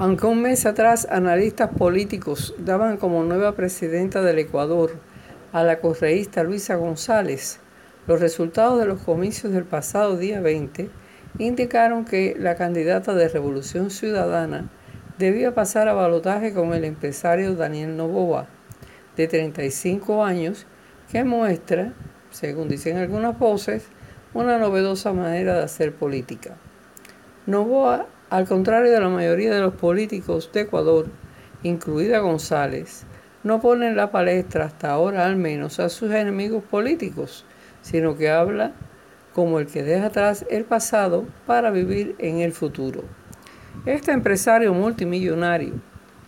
Aunque un mes atrás analistas políticos daban como nueva presidenta del Ecuador a la correísta Luisa González, los resultados de los comicios del pasado día 20 indicaron que la candidata de Revolución Ciudadana debía pasar a balotaje con el empresario Daniel Novoa, de 35 años, que muestra, según dicen algunas voces, una novedosa manera de hacer política. Novoa al contrario de la mayoría de los políticos de Ecuador, incluida González, no pone en la palestra, hasta ahora al menos, a sus enemigos políticos, sino que habla como el que deja atrás el pasado para vivir en el futuro. Este empresario multimillonario,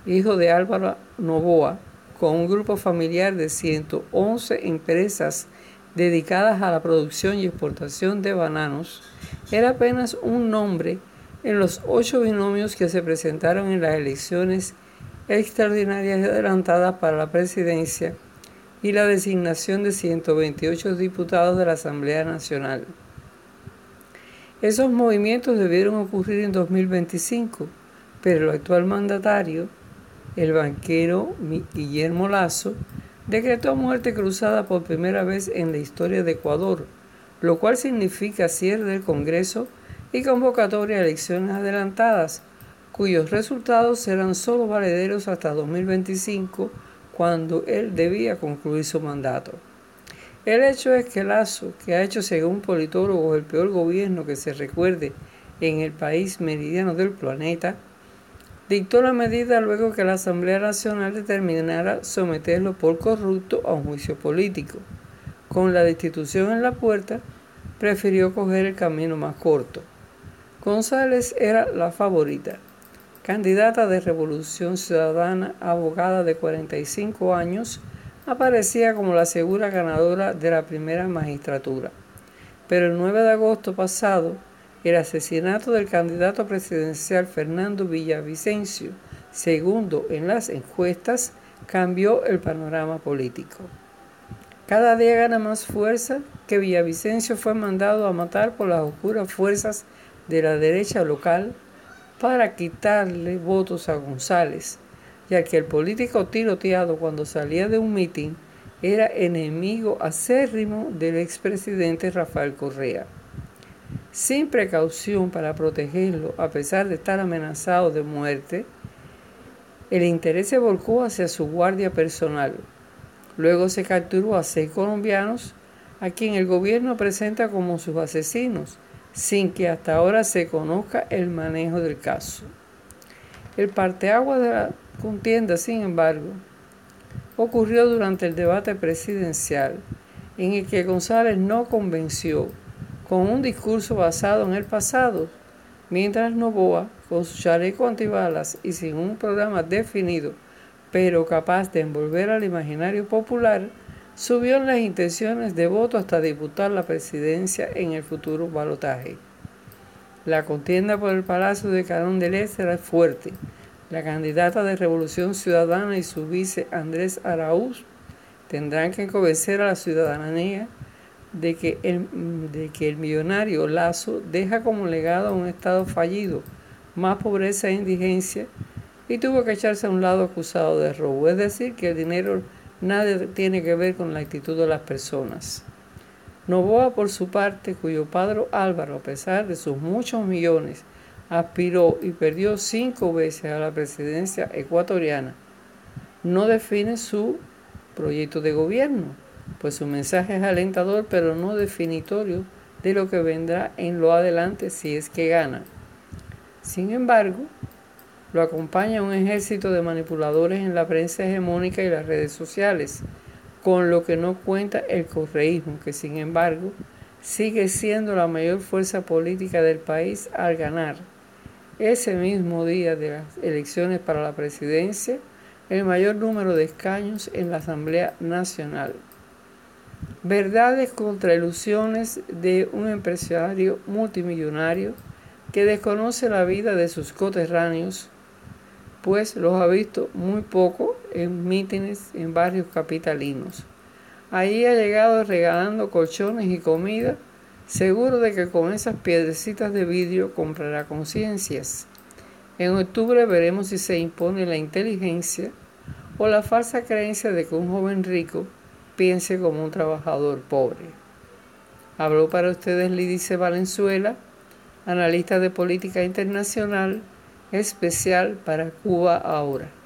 hijo de Álvaro Novoa, con un grupo familiar de 111 empresas dedicadas a la producción y exportación de bananos, era apenas un nombre en los ocho binomios que se presentaron en las elecciones extraordinarias adelantadas para la presidencia y la designación de 128 diputados de la Asamblea Nacional. Esos movimientos debieron ocurrir en 2025, pero el actual mandatario, el banquero Guillermo Lazo, decretó muerte cruzada por primera vez en la historia de Ecuador, lo cual significa cierre del Congreso y convocatoria a elecciones adelantadas, cuyos resultados serán solo valederos hasta 2025, cuando él debía concluir su mandato. El hecho es que Lazo, que ha hecho según politólogos el peor gobierno que se recuerde en el país meridiano del planeta, dictó la medida luego que la Asamblea Nacional determinara someterlo por corrupto a un juicio político. Con la destitución en la puerta, prefirió coger el camino más corto. González era la favorita, candidata de Revolución Ciudadana, abogada de 45 años, aparecía como la segura ganadora de la primera magistratura. Pero el 9 de agosto pasado, el asesinato del candidato presidencial Fernando Villavicencio, segundo en las encuestas, cambió el panorama político. Cada día gana más fuerza que Villavicencio fue mandado a matar por las oscuras fuerzas de la derecha local para quitarle votos a González, ya que el político tiroteado cuando salía de un mitin era enemigo acérrimo del expresidente Rafael Correa. Sin precaución para protegerlo, a pesar de estar amenazado de muerte, el interés se volcó hacia su guardia personal. Luego se capturó a seis colombianos, a quien el gobierno presenta como sus asesinos, sin que hasta ahora se conozca el manejo del caso. El parteagua de la contienda, sin embargo, ocurrió durante el debate presidencial, en el que González no convenció con un discurso basado en el pasado, mientras Novoa, con su chaleco antibalas y sin un programa definido, pero capaz de envolver al imaginario popular, subió en las intenciones de voto hasta disputar la presidencia en el futuro balotaje. La contienda por el Palacio de Carón del Este era fuerte. La candidata de Revolución Ciudadana y su vice Andrés Araúz tendrán que convencer a la ciudadanía de que, el, de que el millonario Lazo deja como legado un Estado fallido, más pobreza e indigencia, y tuvo que echarse a un lado acusado de robo. Es decir, que el dinero nada tiene que ver con la actitud de las personas. Novoa, por su parte, cuyo padre Álvaro, a pesar de sus muchos millones, aspiró y perdió cinco veces a la presidencia ecuatoriana, no define su proyecto de gobierno, pues su mensaje es alentador pero no definitorio de lo que vendrá en lo adelante si es que gana. Sin embargo, lo acompaña un ejército de manipuladores en la prensa hegemónica y las redes sociales, con lo que no cuenta el correísmo, que sin embargo sigue siendo la mayor fuerza política del país al ganar. ese mismo día de las elecciones para la presidencia, el mayor número de escaños en la Asamblea Nacional. Verdades contra ilusiones de un empresario multimillonario que desconoce la vida de sus coterráneos, pues los ha visto muy poco en mítines en barrios capitalinos. Allí ha llegado regalando colchones y comida, seguro de que con esas piedrecitas de vidrio comprará conciencias. En octubre veremos si se impone la inteligencia o la falsa creencia de que un joven rico piense como un trabajador pobre. Habló para ustedes Lidice Valenzuela, analista de política internacional, especial para Cuba ahora.